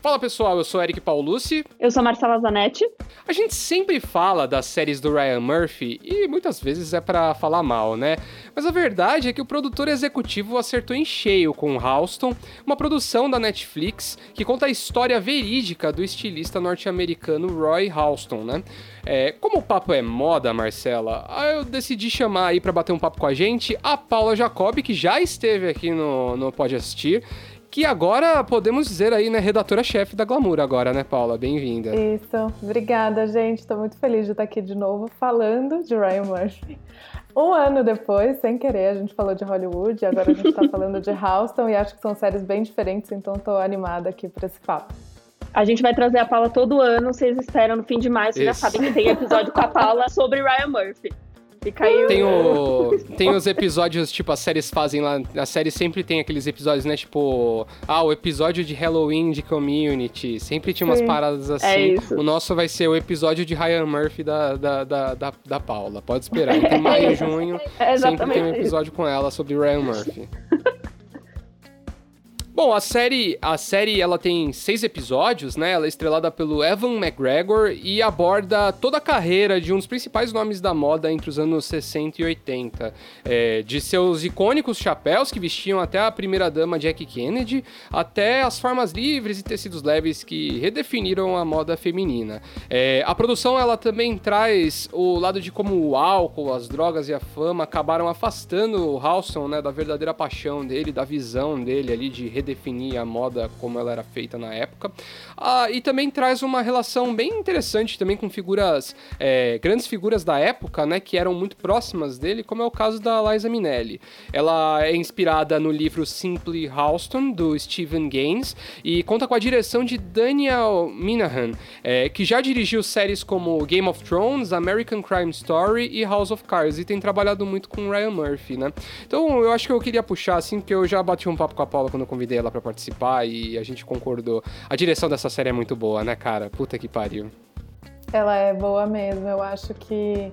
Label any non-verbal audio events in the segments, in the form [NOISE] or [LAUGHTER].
Fala pessoal, eu sou Eric Paulucci. Eu sou Marcela Zanetti. A gente sempre fala das séries do Ryan Murphy e muitas vezes é para falar mal, né? Mas a verdade é que o produtor executivo acertou em cheio com Halston, uma produção da Netflix que conta a história verídica do estilista norte-americano Roy Halston, né? É, como o papo é moda, Marcela, eu decidi chamar aí para bater um papo com a gente a Paula Jacob, que já esteve aqui no, no Pode Assistir que agora podemos dizer aí, né, redatora-chefe da Glamour agora, né, Paula? Bem-vinda. Isso. Obrigada, gente. Estou muito feliz de estar aqui de novo falando de Ryan Murphy. Um ano depois, sem querer, a gente falou de Hollywood, agora a gente está falando de Houston e acho que são séries bem diferentes, então estou animada aqui para esse papo. A gente vai trazer a Paula todo ano, vocês esperam no fim de maio, vocês já sabem que tem episódio com a Paula sobre Ryan Murphy. Fica aí tem, o, [LAUGHS] tem os episódios, tipo, as séries fazem lá. A série sempre tem aqueles episódios, né? Tipo, ah, o episódio de Halloween de Community. Sempre tinha umas Sim, paradas é assim. É o nosso vai ser o episódio de Ryan Murphy da, da, da, da, da Paula. Pode esperar. Em maio e [LAUGHS] junho, é sempre tem um episódio com ela sobre Ryan Murphy. Bom, a série, a série ela tem seis episódios, né? Ela é estrelada pelo Evan McGregor e aborda toda a carreira de um dos principais nomes da moda entre os anos 60 e 80. É, de seus icônicos chapéus que vestiam até a primeira-dama Jackie Kennedy, até as formas livres e tecidos leves que redefiniram a moda feminina. É, a produção ela também traz o lado de como o álcool, as drogas e a fama acabaram afastando o Halston né, da verdadeira paixão dele, da visão dele ali de definir a moda como ela era feita na época. Ah, e também traz uma relação bem interessante também com figuras, é, grandes figuras da época, né, que eram muito próximas dele, como é o caso da Liza Minnelli. Ela é inspirada no livro Simply Halston, do Stephen Gaines, e conta com a direção de Daniel Minahan, é, que já dirigiu séries como Game of Thrones, American Crime Story e House of Cards, e tem trabalhado muito com Ryan Murphy, né? Então eu acho que eu queria puxar, assim, porque eu já bati um papo com a Paula quando eu convidei ela para participar e a gente concordou. A direção dessa série é muito boa, né, cara? Puta que pariu. Ela é boa mesmo. Eu acho que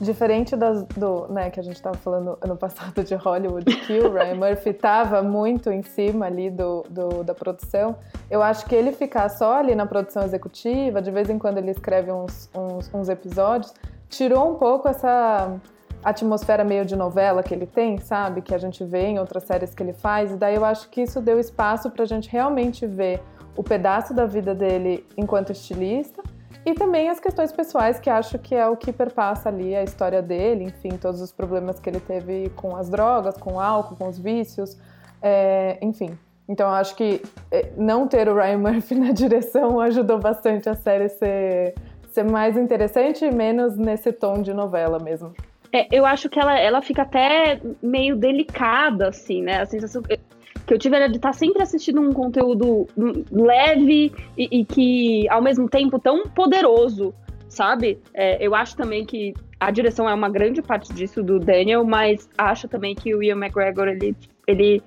diferente das, do, né, que a gente estava falando ano passado de Hollywood, que o Ryan [LAUGHS] Murphy estava muito em cima ali do, do, da produção, eu acho que ele ficar só ali na produção executiva, de vez em quando ele escreve uns, uns, uns episódios, tirou um pouco essa atmosfera meio de novela que ele tem, sabe? Que a gente vê em outras séries que ele faz. E daí eu acho que isso deu espaço para a gente realmente ver o pedaço da vida dele enquanto estilista e também as questões pessoais, que acho que é o que perpassa ali a história dele, enfim, todos os problemas que ele teve com as drogas, com o álcool, com os vícios, é, enfim. Então eu acho que é, não ter o Ryan Murphy [LAUGHS] na direção ajudou bastante a série ser, ser mais interessante e menos nesse tom de novela mesmo. É, eu acho que ela, ela fica até meio delicada, assim, né? A sensação que eu tive era de estar sempre assistindo um conteúdo leve e, e que, ao mesmo tempo, tão poderoso, sabe? É, eu acho também que a direção é uma grande parte disso do Daniel, mas acho também que o Ian McGregor, ele, ele,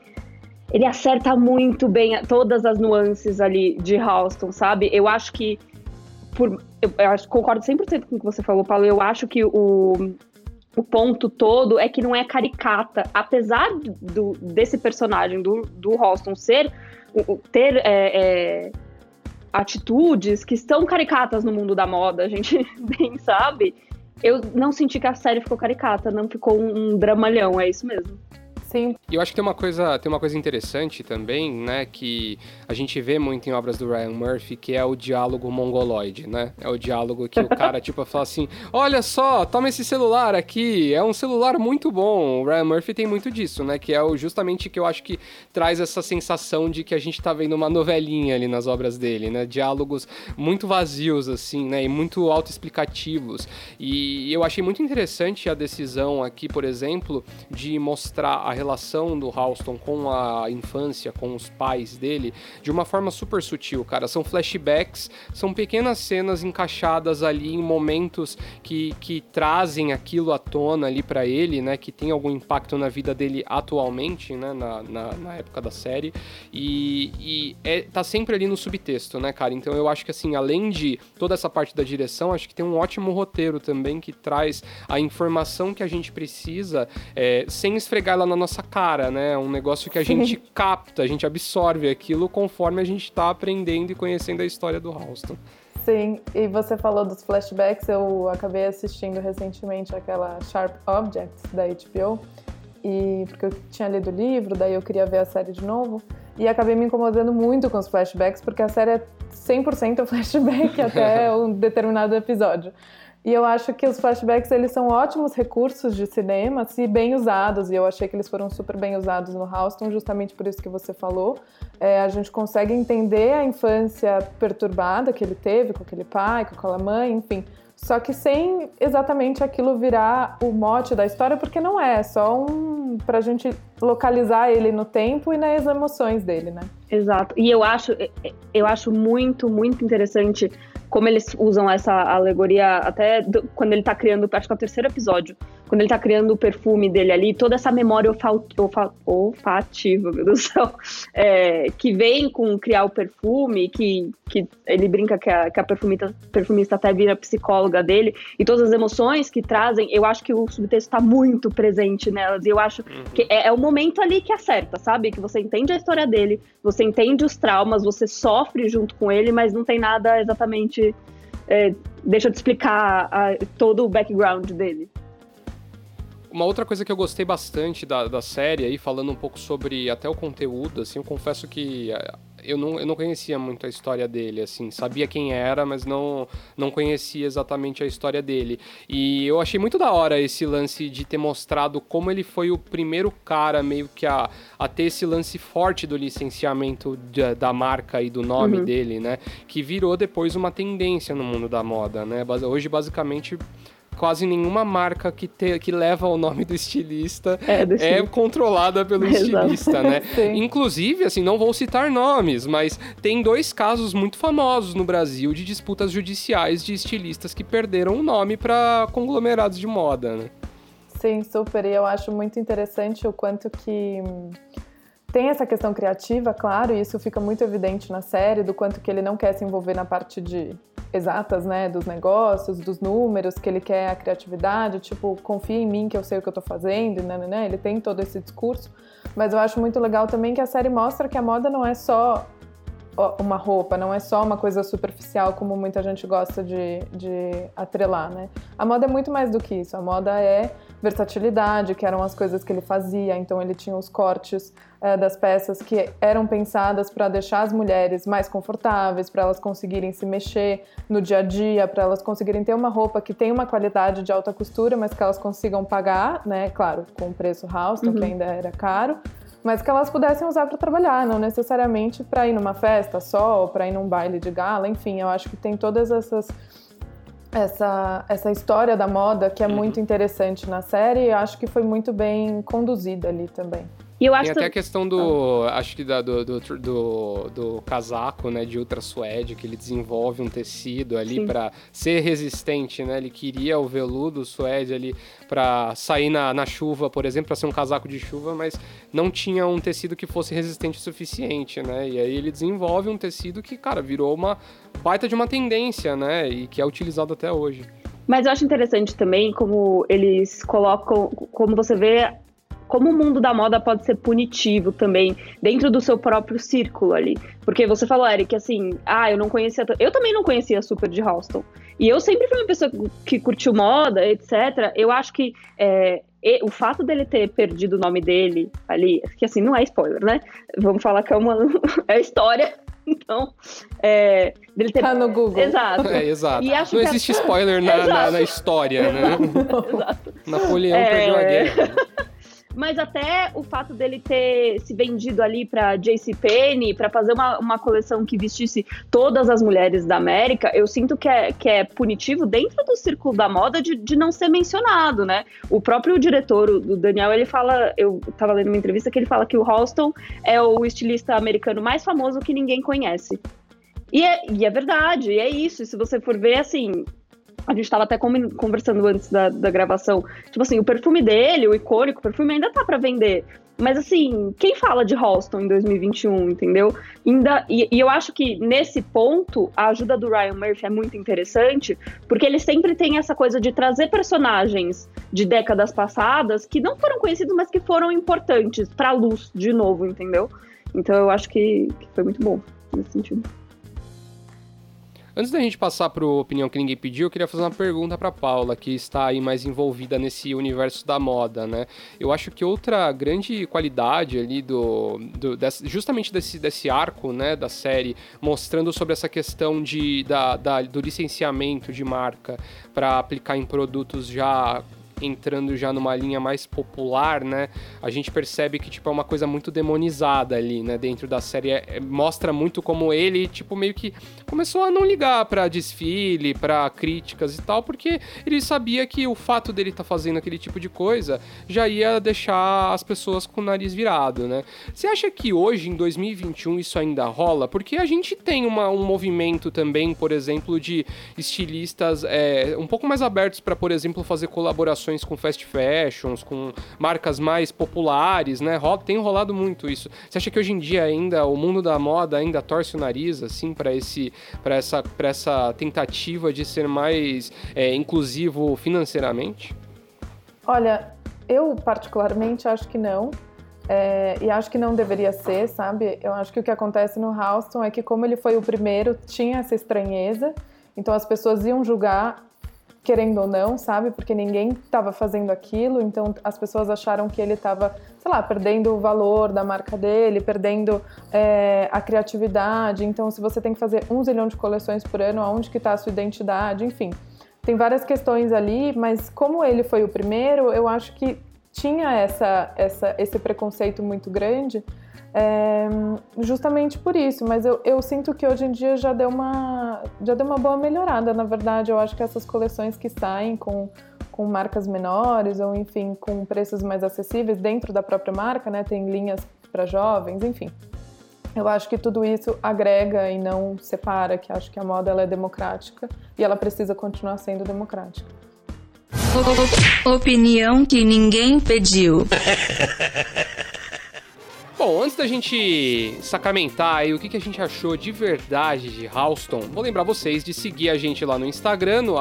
ele acerta muito bem todas as nuances ali de Halston, sabe? Eu acho que por, eu, eu concordo 100% com o que você falou, Paulo. Eu acho que o, o ponto todo é que não é caricata. Apesar do, desse personagem, do, do Ralston, ser, ter é, é, atitudes que estão caricatas no mundo da moda, a gente [LAUGHS] bem sabe, eu não senti que a série ficou caricata, não ficou um, um dramalhão, é isso mesmo. Sim. E eu acho que tem uma coisa, tem uma coisa interessante também, né, que a gente vê muito em obras do Ryan Murphy, que é o diálogo mongoloide, né? É o diálogo que o cara [LAUGHS] tipo fala assim: "Olha só, toma esse celular aqui, é um celular muito bom". O Ryan Murphy tem muito disso, né, que é o justamente que eu acho que traz essa sensação de que a gente tá vendo uma novelinha ali nas obras dele, né? Diálogos muito vazios assim, né, e muito autoexplicativos. E eu achei muito interessante a decisão aqui, por exemplo, de mostrar a relação do Halston com a infância, com os pais dele, de uma forma super sutil, cara. São flashbacks, são pequenas cenas encaixadas ali em momentos que, que trazem aquilo à tona ali para ele, né? Que tem algum impacto na vida dele atualmente, né? Na, na, na época da série. E, e é, tá sempre ali no subtexto, né, cara? Então eu acho que, assim, além de toda essa parte da direção, acho que tem um ótimo roteiro também que traz a informação que a gente precisa é, sem esfregar ela na nossa cara, né? Um negócio que a gente capta, a gente absorve aquilo conforme a gente tá aprendendo e conhecendo a história do Halston. Sim, e você falou dos flashbacks, eu acabei assistindo recentemente aquela Sharp Objects da HBO, e porque eu tinha lido o livro, daí eu queria ver a série de novo, e acabei me incomodando muito com os flashbacks, porque a série é 100% [LAUGHS] flashback até [LAUGHS] um determinado episódio. E eu acho que os flashbacks eles são ótimos recursos de cinema, se bem usados. E eu achei que eles foram super bem usados no Houston, justamente por isso que você falou. É, a gente consegue entender a infância perturbada que ele teve com aquele pai, com aquela mãe, enfim. Só que sem exatamente aquilo virar o mote da história, porque não é, é só um pra gente localizar ele no tempo e nas emoções dele, né? Exato. E eu acho, eu acho muito, muito interessante como eles usam essa alegoria até do, quando ele tá criando, acho que é o terceiro episódio, quando ele tá criando o perfume dele ali, toda essa memória olfativa, meu Deus do céu, [LAUGHS] é, que vem com criar o perfume, que, que ele brinca que a, que a perfumista, perfumista até vira psicóloga dele, e todas as emoções que trazem, eu acho que o subtexto tá muito presente nelas, e eu acho uhum. que é, é o momento ali que acerta, sabe? Que você entende a história dele, você entende os traumas, você sofre junto com ele, mas não tem nada exatamente. É, deixa te explicar a, todo o background dele. Uma outra coisa que eu gostei bastante da, da série aí, falando um pouco sobre até o conteúdo, assim, eu confesso que eh, eu não, eu não conhecia muito a história dele, assim, sabia quem era, mas não, não conhecia exatamente a história dele. E eu achei muito da hora esse lance de ter mostrado como ele foi o primeiro cara meio que a, a ter esse lance forte do licenciamento de, da marca e do nome uhum. dele, né? Que virou depois uma tendência no mundo da moda, né? Hoje, basicamente quase nenhuma marca que, te, que leva o nome do estilista é, do é controlada pelo [LAUGHS] estilista, né? [LAUGHS] Inclusive, assim, não vou citar nomes, mas tem dois casos muito famosos no Brasil de disputas judiciais de estilistas que perderam o nome para conglomerados de moda, né? Sim, super. E eu acho muito interessante o quanto que tem essa questão criativa, claro, e isso fica muito evidente na série, do quanto que ele não quer se envolver na parte de exatas, né, dos negócios, dos números, que ele quer a criatividade, tipo, confia em mim que eu sei o que eu tô fazendo, né, né, né, ele tem todo esse discurso, mas eu acho muito legal também que a série mostra que a moda não é só uma roupa, não é só uma coisa superficial como muita gente gosta de, de atrelar, né? A moda é muito mais do que isso. A moda é versatilidade, que eram as coisas que ele fazia. Então ele tinha os cortes é, das peças que eram pensadas para deixar as mulheres mais confortáveis, para elas conseguirem se mexer no dia a dia, para elas conseguirem ter uma roupa que tem uma qualidade de alta costura, mas que elas consigam pagar, né? Claro, com o preço Houston, uhum. que ainda era caro mas que elas pudessem usar para trabalhar, não necessariamente para ir numa festa só ou para ir num baile de gala, enfim, eu acho que tem todas essas essa, essa história da moda que é uhum. muito interessante na série e acho que foi muito bem conduzida ali também. E eu acho Tem até a questão do. Ah. Acho que da, do, do, do, do, casaco, né? De ultra suede, que ele desenvolve um tecido ali para ser resistente, né? Ele queria o veludo suede ali para sair na, na chuva, por exemplo, para ser um casaco de chuva, mas não tinha um tecido que fosse resistente o suficiente, né? E aí ele desenvolve um tecido que, cara, virou uma baita de uma tendência, né? E que é utilizado até hoje. Mas eu acho interessante também como eles colocam, como você vê como o mundo da moda pode ser punitivo também dentro do seu próprio círculo ali. Porque você falou, Eric, assim, ah, eu não conhecia. Eu também não conhecia super de Halston. E eu sempre fui uma pessoa que curtiu moda, etc. Eu acho que é, o fato dele ter perdido o nome dele ali, que assim, não é spoiler, né? Vamos falar que é uma [LAUGHS] é história. [LAUGHS] Então, é, dele ter... Tá no Google. Exato. É, exato. não existe a... [LAUGHS] spoiler na, na, na, história, né? Exato. Napoleão é... perdeu a guerra. Mas até o fato dele ter se vendido ali para JCPenney, para fazer uma, uma coleção que vestisse todas as mulheres da América, eu sinto que é, que é punitivo dentro do círculo da moda de, de não ser mencionado, né? O próprio diretor, o Daniel, ele fala, eu estava lendo uma entrevista que ele fala que o Halston é o estilista americano mais famoso que ninguém conhece. E é, e é verdade, e é isso. E se você for ver, assim, a gente estava até conversando antes da, da gravação. Tipo assim, o perfume dele, o icônico perfume, ainda tá para vender. Mas assim, quem fala de Halston em 2021, entendeu? Ainda, e, e, eu acho que nesse ponto a ajuda do Ryan Murphy é muito interessante, porque ele sempre tem essa coisa de trazer personagens de décadas passadas que não foram conhecidos, mas que foram importantes para a luz de novo, entendeu? Então eu acho que, que foi muito bom nesse sentido. Antes da gente passar para opinião que ninguém pediu, eu queria fazer uma pergunta para Paula, que está aí mais envolvida nesse universo da moda, né? Eu acho que outra grande qualidade ali do, do desse, justamente desse, desse arco, né, da série, mostrando sobre essa questão de, da, da do licenciamento de marca para aplicar em produtos já entrando já numa linha mais popular, né? A gente percebe que, tipo, é uma coisa muito demonizada ali, né? Dentro da série. É, é mostra muito como ele, tipo, meio que começou a não ligar para desfile, para críticas e tal, porque ele sabia que o fato dele estar tá fazendo aquele tipo de coisa já ia deixar as pessoas com o nariz virado, né? Você acha que hoje, em 2021, isso ainda rola? Porque a gente tem uma, um movimento também, por exemplo, de estilistas é, um pouco mais abertos para, por exemplo, fazer colaborações colaborações com fast fashions, com marcas mais populares, né? Tem rolado muito isso. Você acha que hoje em dia ainda o mundo da moda ainda torce o nariz assim para esse para essa para essa tentativa de ser mais é, inclusivo financeiramente? Olha, eu particularmente acho que não. É, e acho que não deveria ser, sabe? Eu acho que o que acontece no Houston é que, como ele foi o primeiro, tinha essa estranheza, então as pessoas iam julgar querendo ou não, sabe? Porque ninguém estava fazendo aquilo, então as pessoas acharam que ele estava, sei lá, perdendo o valor da marca dele, perdendo é, a criatividade. Então, se você tem que fazer um zilhão de coleções por ano, aonde que está a sua identidade? Enfim, tem várias questões ali, mas como ele foi o primeiro, eu acho que tinha essa, essa, esse preconceito muito grande é, justamente por isso, mas eu, eu, sinto que hoje em dia já deu, uma, já deu uma boa melhorada, na verdade. Eu acho que essas coleções que saem com, com marcas menores, ou enfim, com preços mais acessíveis dentro da própria marca, né? Tem linhas para jovens, enfim. Eu acho que tudo isso agrega e não separa, que acho que a moda ela é democrática e ela precisa continuar sendo democrática. Opinião que ninguém pediu. [LAUGHS] Bom, antes da gente sacramentar aí o que, que a gente achou de verdade de Halston, vou lembrar vocês de seguir a gente lá no Instagram, no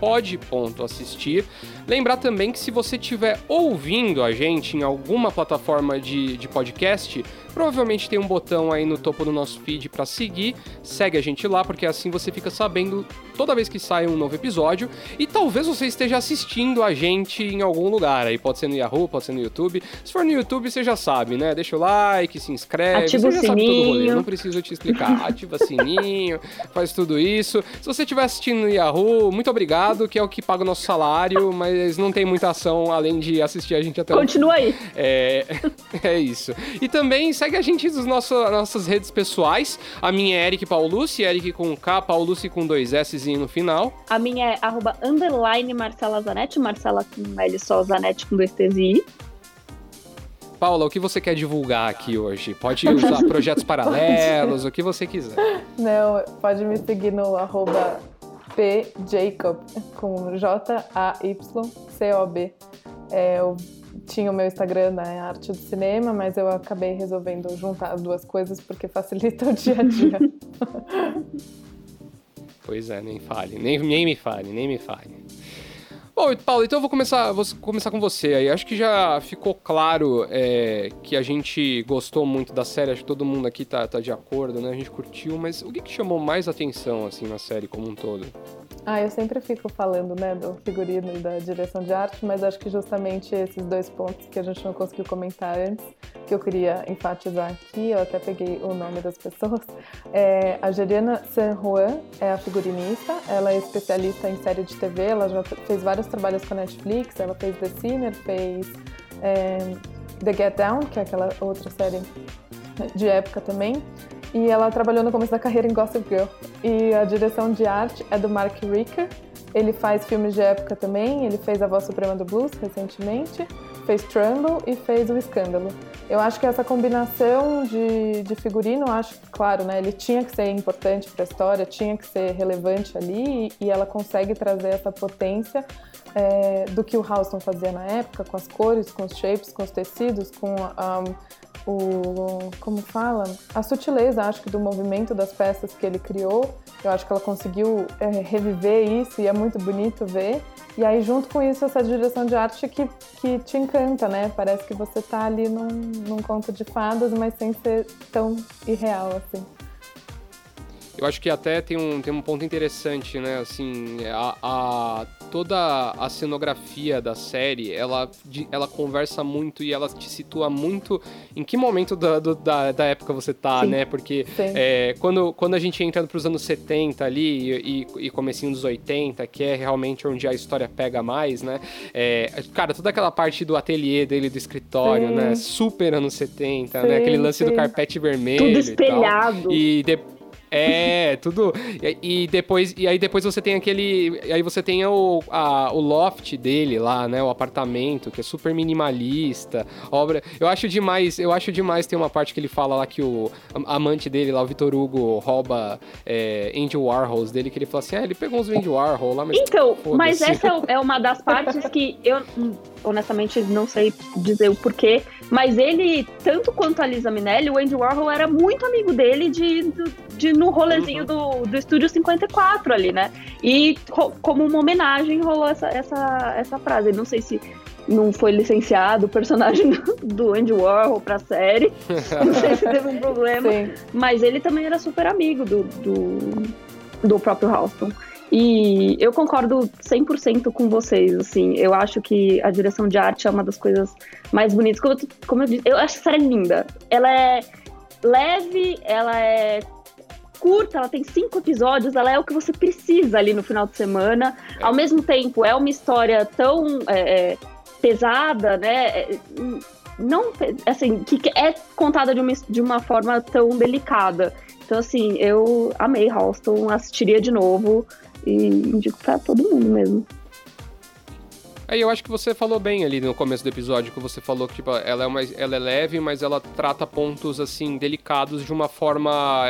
pod.assistir. Lembrar também que se você estiver ouvindo a gente em alguma plataforma de, de podcast, Provavelmente tem um botão aí no topo do nosso feed para seguir. Segue a gente lá, porque assim você fica sabendo toda vez que sai um novo episódio. E talvez você esteja assistindo a gente em algum lugar. Aí pode ser no Yahoo, pode ser no YouTube. Se for no YouTube, você já sabe, né? Deixa o like, se inscreve. Ativa você o sininho. Não preciso te explicar. [LAUGHS] Ativa sininho, faz tudo isso. Se você estiver assistindo no Yahoo, muito obrigado, que é o que paga o nosso salário, mas não tem muita ação além de assistir a gente até Continua aí. É, [LAUGHS] é isso. E também segue a gente nas nossas redes pessoais. A minha é Eric Paulucci, Eric com K, Paulucci com dois S no final. A minha é arroba underline Marcela Zanetti, Marcela com L só, Zanetti com dois T's e I. Paula, o que você quer divulgar aqui hoje? Pode usar [LAUGHS] projetos paralelos, o que você quiser. Não, pode me seguir no arroba pjacob, com J-A-Y-C-O-B. É, eu tinha o meu Instagram na né, Arte do Cinema, mas eu acabei resolvendo juntar as duas coisas porque facilita o dia a dia. [LAUGHS] pois é, nem fale, nem, nem me fale, nem me fale. Bom, Paulo, então eu vou começar, vou começar com você aí. Acho que já ficou claro é, que a gente gostou muito da série, acho que todo mundo aqui tá, tá de acordo, né? A gente curtiu, mas o que, que chamou mais atenção, assim, na série como um todo? Ah, eu sempre fico falando, né, do figurino e da direção de arte, mas acho que justamente esses dois pontos que a gente não conseguiu comentar antes, que eu queria enfatizar aqui, eu até peguei o nome das pessoas. [LAUGHS] É, a Geriana San Juan é a figurinista, ela é especialista em série de TV, ela já fez vários trabalhos com a Netflix, ela fez The Sinner, fez é, The Get Down, que é aquela outra série de época também. E ela trabalhou no começo da carreira em Gossip Girl. E a direção de arte é do Mark Ricker. Ele faz filmes de época também. Ele fez A Voz Suprema do Blues recentemente, fez Trumbull e fez O Escândalo. Eu acho que essa combinação de, de figurino, acho que, claro, né, ele tinha que ser importante para a história, tinha que ser relevante ali, e, e ela consegue trazer essa potência é, do que o Houston fazia na época, com as cores, com os shapes, com os tecidos, com um, o como fala? A sutileza acho que do movimento das peças que ele criou. Eu acho que ela conseguiu é, reviver isso e é muito bonito ver. E aí junto com isso essa direção de arte que, que te encanta né? Parece que você está ali num, num conto de fadas mas sem ser tão irreal assim eu acho que até tem um, tem um ponto interessante, né? Assim, a, a, toda a cenografia da série, ela, ela conversa muito e ela te situa muito em que momento da, do, da, da época você tá, Sim. né? Porque é, quando, quando a gente entra pros anos 70 ali e, e, comecinho dos 80, que é realmente onde a história pega mais, né? É, cara, toda aquela parte do ateliê dele, do escritório, Sim. né? Super anos 70, Sim, né? Aquele lance do carpete vermelho Tudo espelhado. E, tal. e depois é, tudo. E, e, depois, e aí depois você tem aquele. Aí você tem o, a, o loft dele lá, né? O apartamento, que é super minimalista. Obra. Eu acho demais, eu acho demais tem uma parte que ele fala lá que o amante dele, lá, o Vitor Hugo, rouba é, Andy Warhols dele, que ele fala assim: ah, ele pegou uns Andy Warhol lá, mas. Então, mas [LAUGHS] essa é, uma das partes que eu honestamente não sei dizer o porquê, mas ele, tanto quanto a Lisa Minelli, o Andy Warhol era muito amigo dele de, de, de no rolezinho uhum. do, do Estúdio 54 ali, né? E como uma homenagem rolou essa, essa, essa frase. Não sei se não foi licenciado o personagem do Andy Warhol pra série. [LAUGHS] Não sei se teve um problema. Sim. Mas ele também era super amigo do, do, do próprio Halston. E eu concordo 100% com vocês, assim, eu acho que a direção de arte é uma das coisas mais bonitas. Como eu, como eu disse, eu acho a série linda. Ela é leve, ela é curta, ela tem cinco episódios, ela é o que você precisa ali no final de semana. É. Ao mesmo tempo, é uma história tão é, é pesada, né? É, não, assim, que é contada de uma, de uma forma tão delicada. Então, assim, eu amei Halston, assistiria de novo. E indico pra todo mundo mesmo. Aí eu acho que você falou bem ali no começo do episódio, que você falou que tipo, ela, é uma, ela é leve, mas ela trata pontos assim delicados de uma forma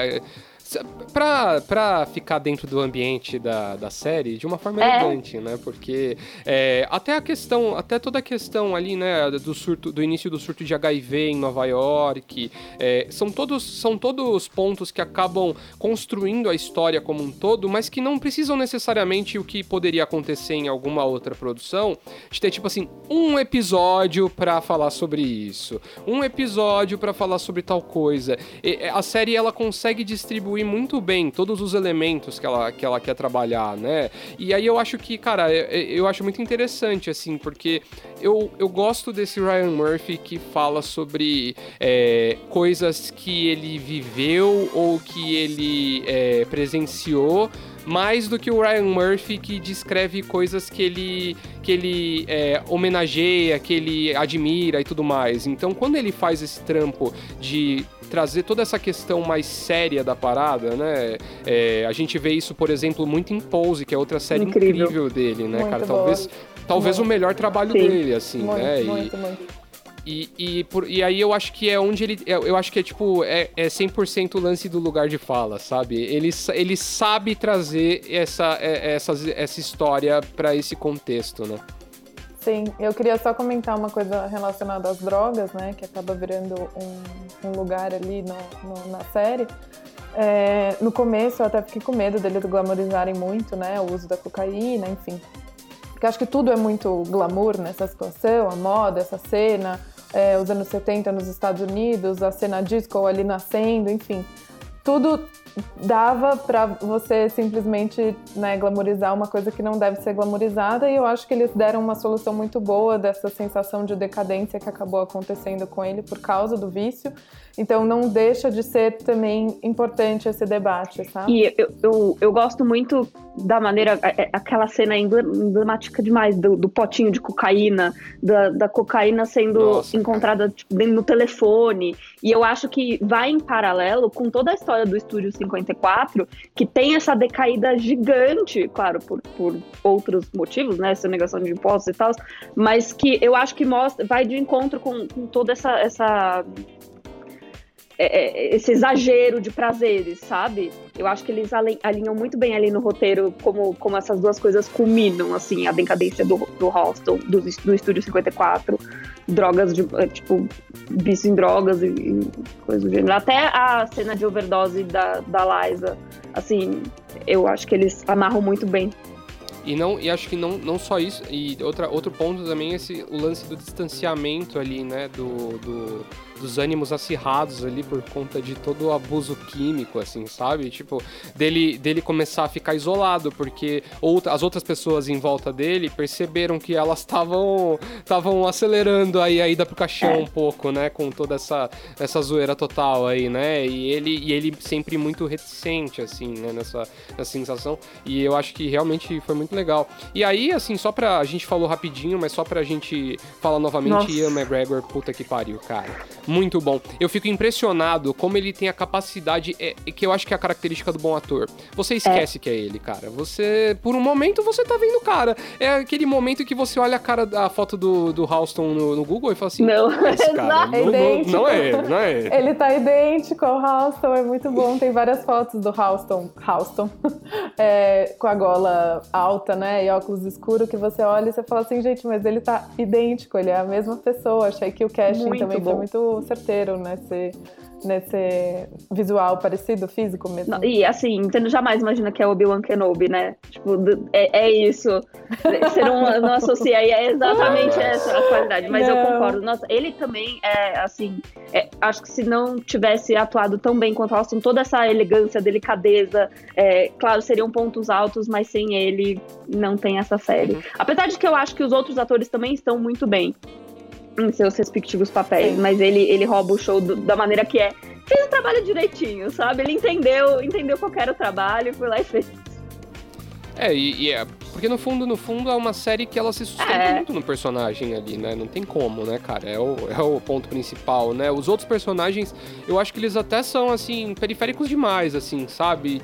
Pra, pra ficar dentro do ambiente da, da série de uma forma é. elegante, né? Porque é, até a questão, até toda a questão ali, né, do surto, do início do surto de HIV em Nova York, é, são todos são todos pontos que acabam construindo a história como um todo, mas que não precisam necessariamente o que poderia acontecer em alguma outra produção, de ter tipo assim, um episódio para falar sobre isso, um episódio para falar sobre tal coisa. E, a série ela consegue distribuir muito bem todos os elementos que ela, que ela quer trabalhar, né? E aí eu acho que, cara, eu, eu acho muito interessante, assim, porque eu, eu gosto desse Ryan Murphy que fala sobre é, coisas que ele viveu ou que ele é, presenciou mais do que o Ryan Murphy que descreve coisas que ele que ele é, homenageia, que ele admira e tudo mais. Então, quando ele faz esse trampo de trazer toda essa questão mais séria da parada, né? É, a gente vê isso, por exemplo, muito em Pose, que é outra série incrível, incrível dele, né, muito cara? Boa. Talvez, talvez o melhor trabalho Sim. dele, assim, muito, né? Muito, e, muito. E, e, por, e aí eu acho que é onde ele. É, eu acho que é tipo. É, é 100% o lance do lugar de fala, sabe? Ele, ele sabe trazer essa, é, essa, essa história para esse contexto, né? Sim, eu queria só comentar uma coisa relacionada às drogas, né? Que acaba virando um, um lugar ali no, no, na série. É, no começo eu até fiquei com medo deles glamorizarem muito, né? O uso da cocaína, enfim. Porque acho que tudo é muito glamour nessa situação, a moda, essa cena, é, os anos 70 nos Estados Unidos, a cena disco ali nascendo, enfim. Tudo dava para você simplesmente né, glamorizar uma coisa que não deve ser glamorizada e eu acho que eles deram uma solução muito boa dessa sensação de decadência que acabou acontecendo com ele por causa do vício. Então não deixa de ser também importante esse debate, sabe? E eu, eu, eu gosto muito da maneira, é, é, aquela cena emblemática demais do, do potinho de cocaína, da, da cocaína sendo Nossa, encontrada tipo, no telefone. E eu acho que vai em paralelo com toda a história do Estúdio 54, que tem essa decaída gigante, claro, por, por outros motivos, né? Essa negação de impostos e tal, mas que eu acho que mostra, vai de encontro com, com toda essa, essa é, é, esse exagero de prazeres, sabe? Eu acho que eles alinham muito bem ali no roteiro como, como essas duas coisas culminam, assim, a decadência do, do Halston, do, do Estúdio 54, drogas, de, é, tipo, vício em drogas e, e coisa do gênero. Até a cena de overdose da, da Liza, assim, eu acho que eles amarram muito bem. E, não, e acho que não, não só isso, e outra, outro ponto também é esse, o lance do distanciamento ali, né, do, do dos ânimos acirrados ali por conta de todo o abuso químico, assim, sabe? Tipo, dele, dele começar a ficar isolado, porque outra, as outras pessoas em volta dele perceberam que elas estavam estavam acelerando aí a ida pro caixão um pouco, né? Com toda essa, essa zoeira total aí, né? E ele, e ele sempre muito reticente, assim, né? Nessa, nessa sensação. E eu acho que realmente foi muito legal. E aí, assim, só pra. A gente falou rapidinho, mas só pra gente falar novamente, Nossa. Ian McGregor, puta que pariu, cara muito bom. Eu fico impressionado como ele tem a capacidade, é, que eu acho que é a característica do bom ator. Você esquece é. que é ele, cara. Você, por um momento, você tá vendo o cara. É aquele momento que você olha a cara da foto do, do Halston no, no Google e fala assim: Não, esse [LAUGHS] cara, não, não, não, é ele, não é ele. Ele tá idêntico ao Halston, é muito bom. Tem várias fotos do Halston, Halston [LAUGHS] é, com a gola alta, né? E óculos escuros, que você olha e você fala assim, gente, mas ele tá idêntico, ele é a mesma pessoa. Achei que o casting muito também bom. foi muito certeiro nesse, nesse visual parecido, físico mesmo. Não, e assim, Nintendo jamais imagina que é Obi-Wan Kenobi, né? Tipo, é, é isso. Você não, não associa, é exatamente essa a qualidade. Mas não. eu concordo. Nossa, ele também é, assim, é, acho que se não tivesse atuado tão bem quanto o Austin, toda essa elegância, delicadeza, é, claro, seriam pontos altos, mas sem ele não tem essa série. Uhum. Apesar de que eu acho que os outros atores também estão muito bem em seus respectivos papéis, Sim. mas ele, ele rouba o show do, da maneira que é. Fez o trabalho direitinho, sabe? Ele entendeu, entendeu qual era o trabalho, foi lá e fez. É, e, e, é. Porque no fundo, no fundo, é uma série que ela se sustenta é. muito no personagem ali, né? Não tem como, né, cara? É o, é o ponto principal, né? Os outros personagens, eu acho que eles até são, assim, periféricos demais, assim, sabe?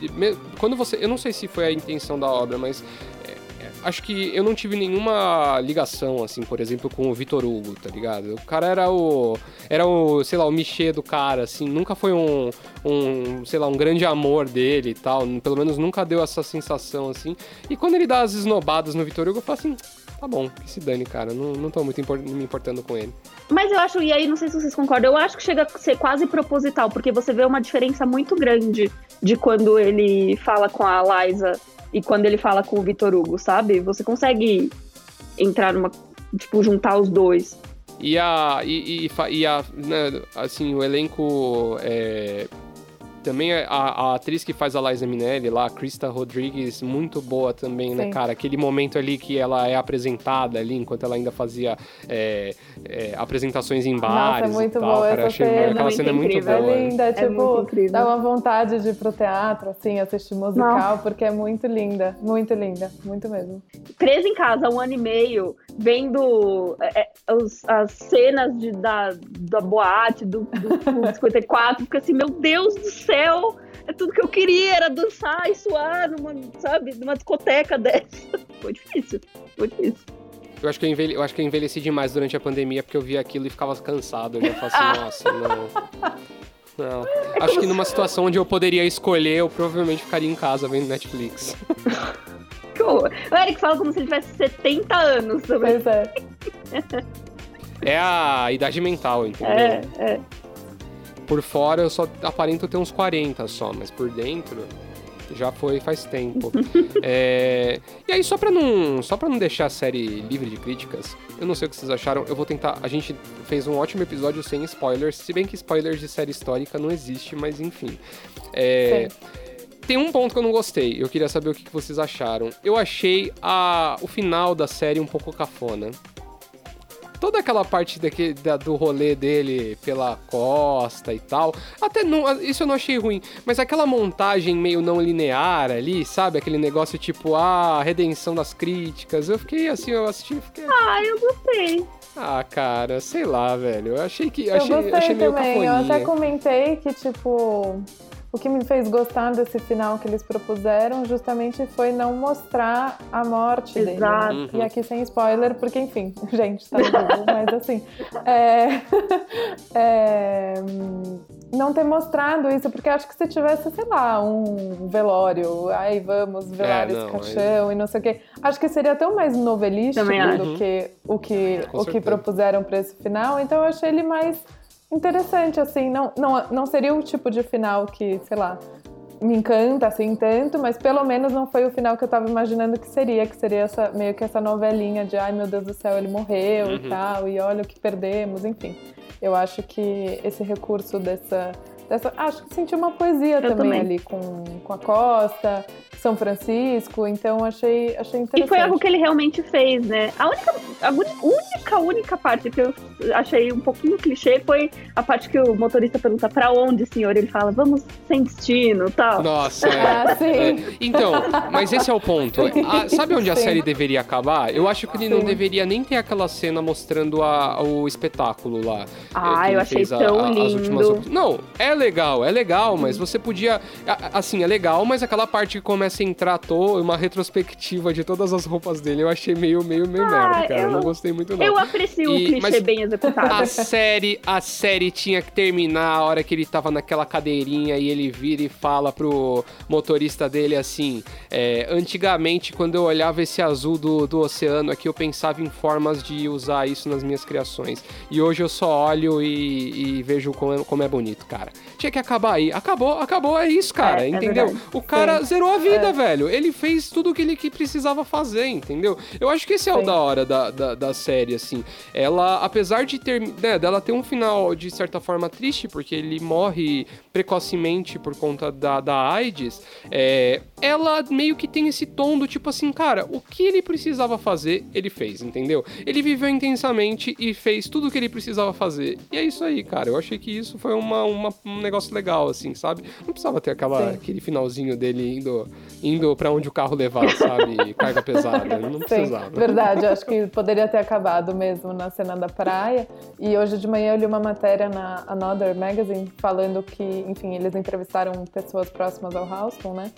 Quando você. Eu não sei se foi a intenção da obra, mas acho que eu não tive nenhuma ligação, assim, por exemplo, com o Vitor Hugo, tá ligado? O cara era o. Era o, sei lá, o Michê do cara, assim, nunca foi um, um, sei lá, um grande amor dele e tal. Pelo menos nunca deu essa sensação, assim. E quando ele dá as esnobadas no Vitor Hugo, eu falo assim. Tá bom, que se dane, cara. Não, não tô muito import me importando com ele. Mas eu acho, e aí não sei se vocês concordam, eu acho que chega a ser quase proposital, porque você vê uma diferença muito grande de quando ele fala com a Liza e quando ele fala com o Vitor Hugo, sabe? Você consegue entrar numa. Tipo, juntar os dois. E a. E, e, e a. Né, assim, o elenco. É, também a, a, atriz que faz a Liza Minelli lá, a Krista Rodrigues, muito boa também, né, Sim. né, cara? Aquele momento ali que ela é apresentada ali, enquanto ela ainda fazia é, é, apresentações em bares. Nossa, é muito tal, boa cara, essa cena. Aquela cena é muito boa. É linda, é tipo, dá uma vontade de ir pro teatro, assim, assistir musical, Não. porque é muito linda, muito linda, muito mesmo. Presa em casa um ano e meio, vendo é, é os, as cenas de, da, da boate, do, do 54, fica assim, meu Deus do céu! Céu, é tudo que eu queria, era dançar e suar numa, sabe, numa discoteca dessa. [LAUGHS] Foi difícil, foi difícil. Eu acho, que eu, envelhe... eu acho que eu envelheci demais durante a pandemia porque eu via aquilo e ficava cansado. Eu já falei assim, [LAUGHS] nossa, não. Não. É acho que numa situação onde eu poderia escolher, eu provavelmente ficaria em casa vendo Netflix. [LAUGHS] o Eric fala como se ele tivesse 70 anos também. Pois é. É a idade mental, entendeu? É, é. Por fora eu só aparento ter uns 40 só, mas por dentro. Já foi faz tempo. [LAUGHS] É, E aí, só pra, não, só pra não deixar a série livre de críticas, eu não sei o que vocês acharam, eu vou tentar. A gente fez um ótimo episódio sem spoilers, se bem que spoilers de série histórica não existe, mas enfim. É, tem um ponto que eu não gostei. Eu queria saber o que vocês acharam. Eu achei a, o final da série um pouco cafona. Toda aquela parte daquele, da- do rolê dele pela costa e tal. Até não, isso eu não achei ruim. Mas aquela montagem meio não linear ali, sabe? Aquele negócio tipo, ah, redenção das críticas. Eu fiquei assim, eu assisti e fiquei. Ah, eu gostei. Ah, cara, sei lá, velho. Eu achei que. Eu achei, achei meio também. Eu cafoninha. até comentei que, tipo, o que me fez gostar desse final que eles propuseram justamente foi não mostrar a morte dele. Exato. Uhum. E aqui sem spoiler, porque enfim, [LAUGHS] gente, tá no Google, [LAUGHS] mas assim. é, [LAUGHS] é, não ter mostrado isso, porque acho que se tivesse, sei lá, um velório, aí vamos velar É, esse caixão e não sei o quê. Acho que seria tão mais novelístico do que o que, Com o que propuseram pra esse final, então eu achei ele mais interessante, assim. Não, não, não seria o tipo de final que, sei lá, me encanta, assim, tanto, mas pelo menos não foi o final que eu tava imaginando que seria, que seria essa, meio que essa novelinha de ai meu Deus do céu, ele morreu Uhum. e tal, e olha o que perdemos, enfim. Eu acho que esse recurso dessa. dessa acho que senti uma poesia também, também. ali com, com a Costa, São Francisco, então achei, achei interessante. E foi algo que ele realmente fez, né? A única, a única, única parte que eu achei um pouquinho clichê foi a parte que o motorista pergunta pra onde, senhor? Ele fala, vamos sem destino tal. Nossa, é. Ah, sim. É, Então, mas esse é o ponto. A- sabe onde a Sim. série deveria acabar? Eu acho que ele não Sim. deveria nem ter aquela cena mostrando a- o espetáculo lá. Ah, é, que eu achei a- tão a- as lindo. últimas Não, é legal, é legal, mas você podia. a- Assim, é legal, mas aquela parte que começa a entrar à toa, uma retrospectiva de todas as roupas dele, eu achei meio, meio, meio Ah, merda, cara. Eu não gostei muito, não. Eu aprecio o E- clichê mas- bem executado. A série, a série tinha que terminar a hora que ele tava naquela cadeirinha e ele vira e fala pro motorista dele assim: é, antigamente, quando eu olhava esse azul do, do oceano aqui, eu pensava em formas de usar isso nas minhas criações. E hoje eu só olho e, e vejo como é, como é bonito, cara. Tinha que acabar aí. Acabou, acabou, é isso, cara. É, é entendeu? verdade. o cara Sim. zerou a vida, É. velho. Ele fez tudo o que ele que precisava fazer, entendeu? Eu acho que esse é o Sim. da hora da, da, da série, assim. Ela, apesar de ter, né, dela ter um final de certa forma triste, porque ele morre precocemente por conta da, da AIDS, é, ela meio que tem esse tom do tipo assim, cara, o que ele precisava fazer, ele fez, entendeu? Ele viveu intensamente e fez tudo o que ele precisava fazer. E é isso aí, cara. Eu achei que isso foi uma, uma- um negócio legal, assim, sabe? Não precisava ter aquela, Sim. aquele finalzinho dele indo, indo para onde o carro levar, sabe? [LAUGHS] Carga pesada. Não Sim, precisava. verdade. Acho que poderia ter acabado mesmo na cena da praia. E hoje de manhã eu li uma matéria na Another Magazine falando que, enfim, eles entrevistaram pessoas próximas ao Houston, né?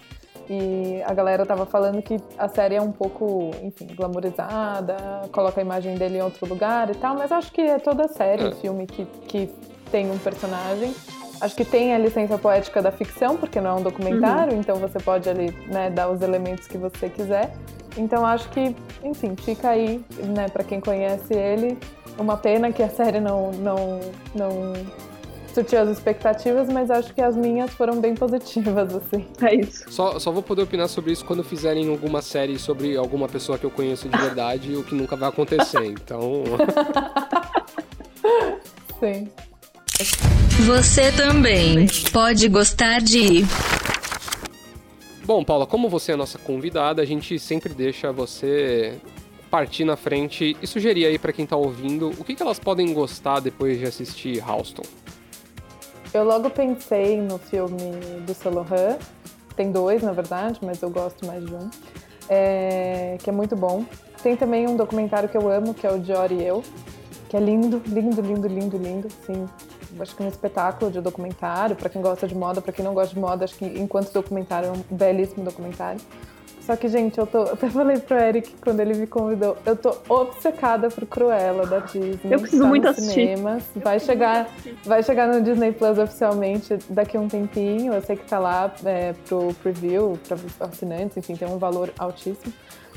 E a galera tava falando que a série é um pouco, enfim, glamourizada, coloca a imagem dele em outro lugar e tal, mas acho que é toda série, É. filme que, que tem um personagem. Acho que tem a licença poética da ficção, porque não é um documentário, então você pode ali né, dar os elementos que você quiser. Então acho que, enfim, fica aí, né, para quem conhece ele, uma pena que a série não, não, não surtiu as expectativas, mas acho que as minhas foram bem positivas, assim. [LAUGHS] É isso. Só, só vou poder opinar sobre isso quando fizerem alguma série sobre alguma pessoa que eu conheço de verdade, o que nunca vai acontecer. Então. [LAUGHS] Sim. Você também pode gostar de Bom, Paula, como você é a nossa convidada, a gente sempre deixa você partir na frente e sugerir aí pra quem tá ouvindo o que, que elas podem gostar depois de assistir Houston. Eu logo pensei no filme do Solohan, tem dois, na verdade, mas eu gosto mais de um, é, que é muito bom. Tem também um documentário que eu amo, que é o Dior e Eu, que é lindo, lindo, lindo, lindo, lindo, sim. Acho que é um espetáculo de documentário, para quem gosta de moda, para quem não gosta de moda, acho que enquanto documentário é um belíssimo documentário. Só que, gente, eu, tô, eu até falei pro Eric quando ele me convidou, eu tô obcecada por Cruella da Disney. Eu preciso Tá muito assistir. Cinemas, vai chegar, vai chegar no Disney Plus oficialmente daqui a um tempinho. Eu sei que tá lá é, pro preview, para assinantes, enfim, tem um valor altíssimo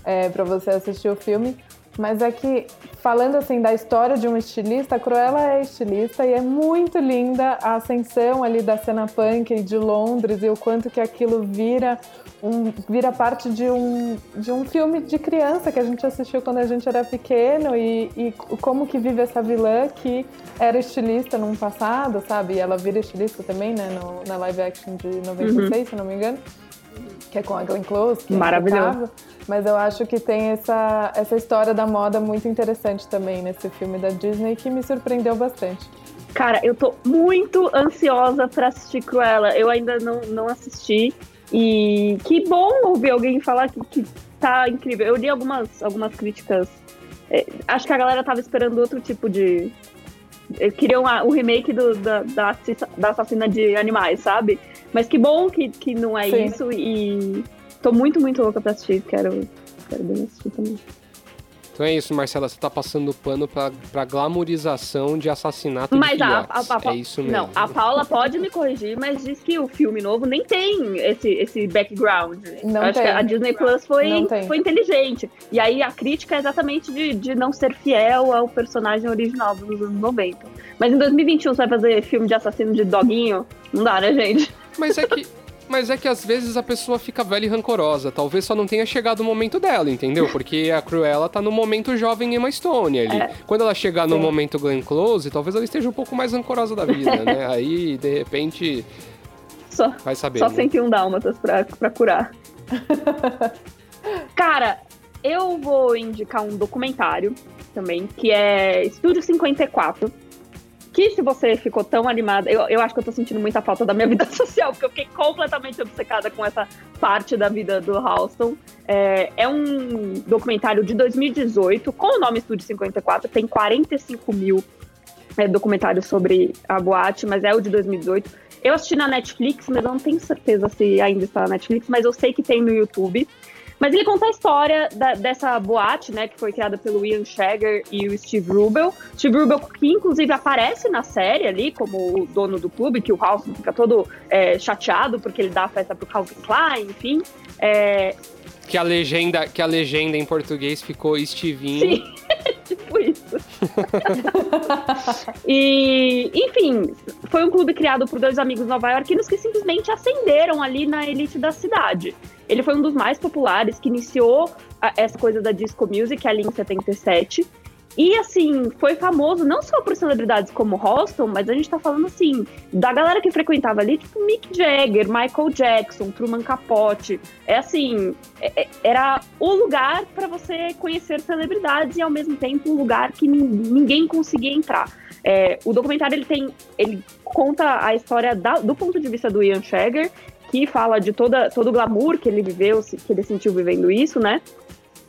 é, para você assistir o filme. Mas é que, falando assim da história de um estilista, a Cruella é estilista e é muito linda a ascensão ali da cena punk de Londres e o quanto que aquilo vira um, vira parte de um, de um filme de criança que a gente assistiu quando a gente era pequeno e, e como que vive essa vilã que era estilista num passado, sabe? E ela vira estilista também, né? No, na live action de 96, uhum. se não me engano que é com a Glenn Close, que é Maravilhoso. É mas eu acho que tem essa, essa história da moda muito interessante também nesse filme da Disney que me surpreendeu bastante. Cara, eu tô muito ansiosa para assistir Cruella. Eu ainda não, não assisti. E que bom ouvir alguém falar que, que tá incrível. Eu li algumas, algumas críticas. É, acho que a galera tava esperando outro tipo de. Queriam o remake do, da, da, da assassina de animais, sabe? Mas que bom que, que não é Sim. isso e tô muito, muito louca pra assistir. Quero, quero bem assistir também. Então é isso, Marcela, você tá passando pano pra, pra glamorização de assassinato mas de a, a, a, É isso mesmo. Não, a Paula pode me corrigir, mas diz que o filme novo nem tem esse, esse background. Não Eu acho tem. que a Disney Plus foi, foi inteligente. E aí a crítica é exatamente de, de não ser fiel ao personagem original dos anos 90. Mas em 2021 você vai fazer filme de assassino de doguinho? Não dá, né, gente? Mas é que. Mas é que às vezes a pessoa fica velha e rancorosa. Talvez só não tenha chegado o momento dela, entendeu? Porque a Cruella tá no momento jovem Emma Stone ali. É. Quando ela chegar no Sim. momento Glenn Close, talvez ela esteja um pouco mais rancorosa da vida, né? [LAUGHS] Aí, de repente. Só, vai saber. Só né? 101 dálmatas pra, pra curar. [LAUGHS] Cara, eu vou indicar um documentário também, que é Estúdio 54 que se você ficou tão animada, eu, eu acho que eu tô sentindo muita falta da minha [LAUGHS] vida social, porque eu fiquei completamente obcecada com essa parte da vida do Halston. É, é um documentário de 2018, com o nome Estúdio 54, tem 45 mil é, documentários sobre a boate, mas é o de 2018. Eu assisti na Netflix, mas eu não tenho certeza se ainda está na Netflix, mas eu sei que tem no YouTube. Mas ele conta a história da, dessa boate, né, que foi criada pelo Ian Shagger e o Steve Rubel. Steve Rubel, que inclusive aparece na série ali como o dono do clube, que o House fica todo é, chateado porque ele dá a festa pro Calvin Klein, enfim. É... Que a legenda, que a legenda em português ficou Stevinho. Sim, [LAUGHS] tipo isso. [LAUGHS] e, enfim, foi um clube criado por dois amigos nova-iorquinos que simplesmente ascenderam ali na elite da cidade. Ele foi um dos mais populares, que iniciou a, essa coisa da disco music ali em 77. E, assim, foi famoso não só por celebridades como Holston, mas a gente tá falando, assim, da galera que frequentava ali, tipo Mick Jagger, Michael Jackson, Truman Capote. É assim, é, é era o lugar para você conhecer celebridades e, ao mesmo tempo, um lugar que ninguém conseguia entrar. É, o documentário, ele tem... Ele conta a história da, do ponto de vista do Ian Shagger que fala de toda, todo o glamour que ele viveu, que ele sentiu vivendo isso, né?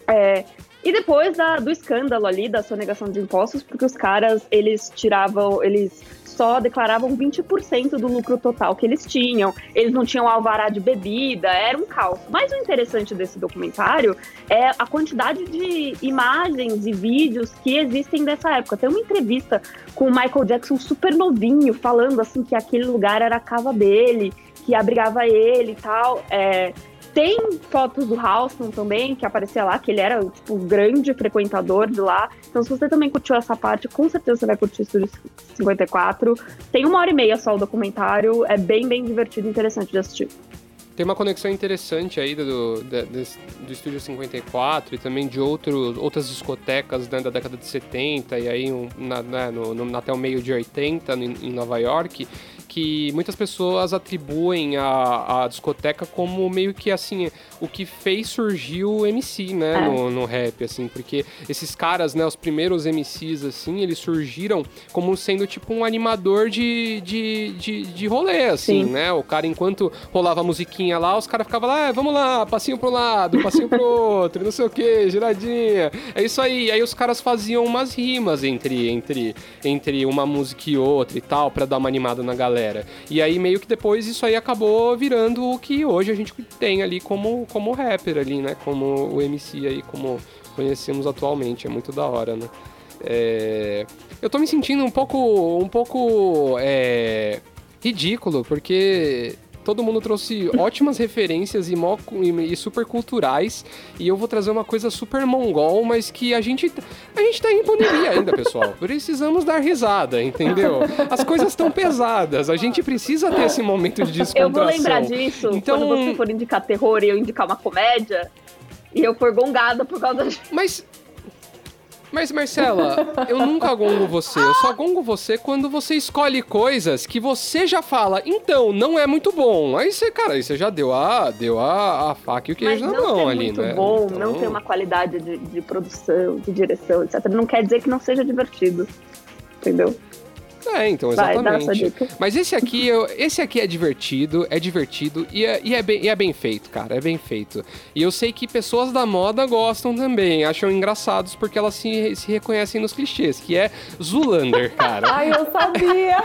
É, e depois da, do escândalo ali da sonegação de impostos, porque os caras, eles tiravam, eles só declaravam 20% do lucro total que eles tinham, eles não tinham alvará de bebida, era um caos. Mas o interessante desse documentário é a quantidade de imagens e vídeos que existem dessa época. Tem uma entrevista com o Michael Jackson super novinho, falando assim que aquele lugar era a casa dele, que abrigava ele e tal. É, tem fotos do Halston também, que aparecia lá, que ele era, tipo, grande frequentador de lá. Então, se você também curtiu essa parte, com certeza você vai curtir o Estúdio 54. Tem uma hora e meia só o documentário, é bem, bem divertido e interessante de assistir. Tem uma conexão interessante aí do, do, do Estúdio 54 e também de outro, outras discotecas né, da década de 70 e aí um, na, né, no, no, até o meio de 80 em Nova York, que muitas pessoas atribuem a, a discoteca como meio que assim o que fez surgir o MC, né, é. no, no rap, assim, porque esses caras, né, os primeiros MCs, assim, eles surgiram como sendo tipo um animador de, de, de, de rolê, assim, Sim. né? O cara, enquanto rolava a musiquinha lá, os caras ficavam lá, ah, vamos lá, passinho pro lado, passinho pro outro, não sei o que, giradinha. É isso aí. Aí os caras faziam umas rimas entre, entre, entre uma música e outra e tal, para dar uma animada na galera galera. E aí meio que depois isso aí acabou virando o que hoje a gente tem ali como, como rapper ali, né? Como o MC aí, como conhecemos atualmente. É muito da hora, né? É... Eu tô me sentindo um pouco, um pouco é... ridículo, porque todo mundo trouxe ótimas referências e, mó, e, super culturais. E eu vou trazer uma coisa super mongol, mas que a gente, a gente tá em pandemia ainda, pessoal. [LAUGHS] Precisamos dar risada, entendeu? As coisas estão pesadas. A gente precisa ter esse momento de descontração. Eu vou lembrar disso então... quando você for indicar terror e eu indicar uma comédia. E eu for gongada por causa disso. Mas mas, Marcela, eu nunca gongo você. Eu só gongo você quando você escolhe coisas que você já fala, então, não é muito bom. Aí você, cara, aí você já deu a, deu a, a faca e o queijo na mão ali, muito né? bom, então... não tem uma qualidade de, de produção, de direção, etc. Não quer dizer que não seja divertido. Entendeu? É, então, exatamente. Vai, Mas esse aqui, esse aqui é divertido, é divertido e é, e, é bem, e é bem feito, cara. É bem feito. E eu sei que pessoas da moda gostam também, acham engraçados porque elas se, se reconhecem nos clichês, que é Zulander, cara. [LAUGHS] Ai, eu sabia!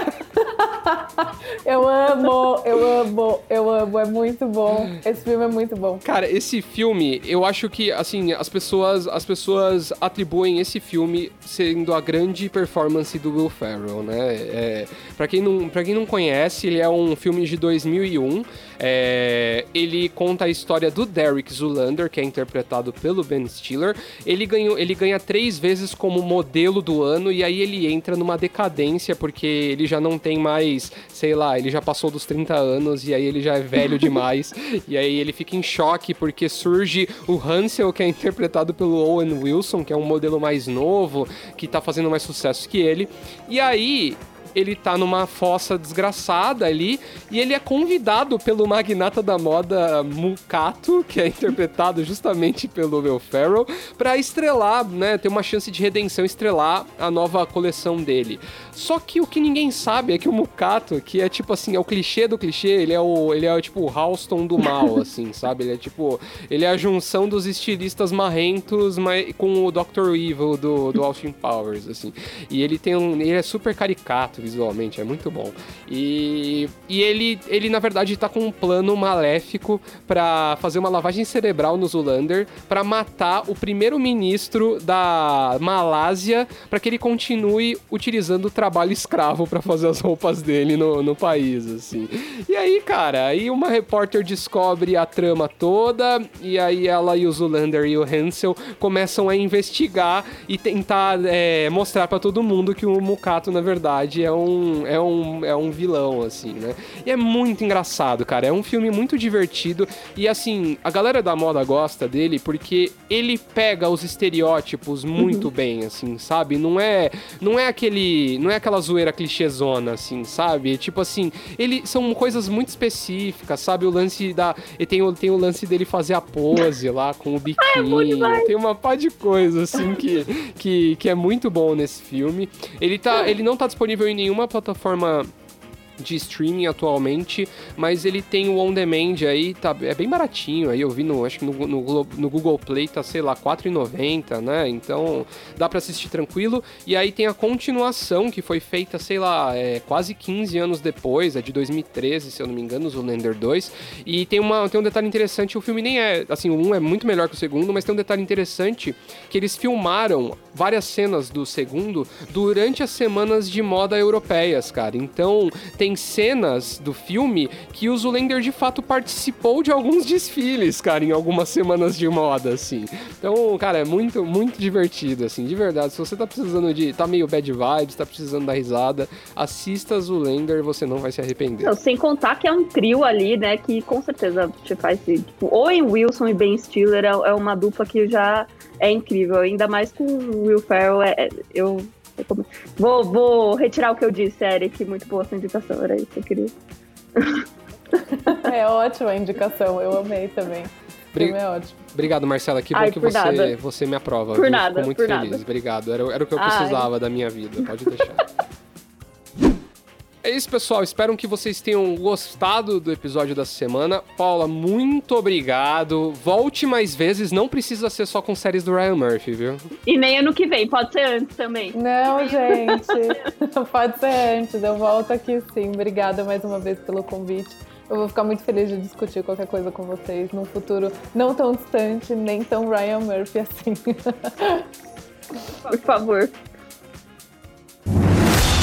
[LAUGHS] eu amo, eu amo, eu amo. É muito bom. Esse filme é muito bom. Cara, esse filme, eu acho que, assim, as pessoas, as pessoas atribuem esse filme sendo a grande performance do Will Ferrell, né? É, para quem, não, quem não conhece, ele é um filme de 2001. É, ele conta a história do Derek Zulander, que é interpretado pelo Ben Stiller. Ele, ganhou, ele ganha três vezes como modelo do ano e aí ele entra numa decadência porque ele já não tem mais, sei lá, ele já passou dos 30 anos e aí ele já é velho [LAUGHS] demais. e aí ele fica em choque porque surge o Hansel, que é interpretado pelo Owen Wilson, que é um modelo mais novo, que tá fazendo mais sucesso que ele. E aí ele tá numa fossa desgraçada ali e ele é convidado pelo magnata da moda Mukato, que é interpretado justamente pelo Will Ferrell, para estrelar, né, ter uma chance de redenção, estrelar a nova coleção dele. Só que o que ninguém sabe é que o Mukato, que é tipo assim, é o clichê do clichê, ele é o ele é tipo o Halston do mal, [LAUGHS] assim, sabe? Ele é tipo, ele é a junção dos estilistas marrentos mas, com o Dr. Evil do, do Austin Powers, assim. E ele tem um, ele é super caricato visualmente, é muito bom. E, e ele, ele, na verdade, tá com um plano maléfico para fazer uma lavagem cerebral no Zulander para matar o primeiro-ministro da Malásia para que ele continue utilizando o trabalho escravo para fazer as roupas dele no, no país, assim. E aí, cara, aí uma repórter descobre a trama toda e aí ela e o Zulander e o Hansel começam a investigar e tentar é, mostrar para todo mundo que o Mukato, na verdade, é é um, é um, é um vilão, assim, né? E é muito engraçado, cara. É um filme muito divertido. E assim, a galera da moda gosta dele porque ele pega os estereótipos muito uhum. bem, assim, sabe? Não é, não é aquele. Não é aquela zoeira clichêzona, assim, sabe? Tipo assim, ele são coisas muito específicas, sabe? O lance da. E tem, o, tem o lance dele fazer a pose lá com o biquíni. [LAUGHS] É tem uma pá de coisa, assim, que, que, que é muito bom nesse filme. Ele, tá, ele não tá disponível em nenhuma plataforma de streaming atualmente, mas ele tem o on demand aí, tá, é bem baratinho. Aí eu vi no, acho que no, no, no Google Play tá, sei lá, R$4,90, né? Então dá para assistir tranquilo. E aí tem a continuação que foi feita, sei lá, é, quase 15 anos depois, é de 2013, se eu não me engano, o Lender 2. E tem, uma, tem um detalhe interessante, o filme nem é, assim, o um é muito melhor que o segundo, mas tem um detalhe interessante que eles filmaram várias cenas do segundo durante as semanas de moda europeias, cara. Então tem cenas do filme que o Zulander de fato participou de alguns [LAUGHS] desfiles, cara, em algumas semanas de moda, assim. Então, cara, é muito, muito divertido, assim, de verdade. Se você tá precisando de. tá meio bad vibes, tá precisando da risada, assista Zulander, você não vai se arrepender. Não, sem contar que é um trio ali, né, que com certeza te faz. Tipo, Owen Wilson e Ben Stiller é, é uma dupla que já é incrível, ainda mais com o Will Ferrell, é, é eu Vou, vou retirar o que eu disse, Eric. Muito boa sua indicação, era isso que eu queria. [LAUGHS] É ótima a indicação, eu amei também. Bri... é ótimo. Obrigado, Marcela. Que bom Ai, que você, você me aprova. Por nada. Fico muito por feliz. Nada. Obrigado. Era, era o que eu precisava Ai. da minha vida. Pode deixar. [LAUGHS] É isso, pessoal. Espero que vocês tenham gostado do episódio da semana. Paula, muito obrigado. Volte mais vezes. Não precisa ser só com séries do Ryan Murphy, viu? E nem ano que vem. Pode ser antes também. Não, gente. [LAUGHS] Pode ser antes. Eu volto aqui sim. Obrigada mais uma vez pelo convite. Eu vou ficar muito feliz de discutir qualquer coisa com vocês num futuro não tão distante, nem tão Ryan Murphy assim. [LAUGHS] Por favor.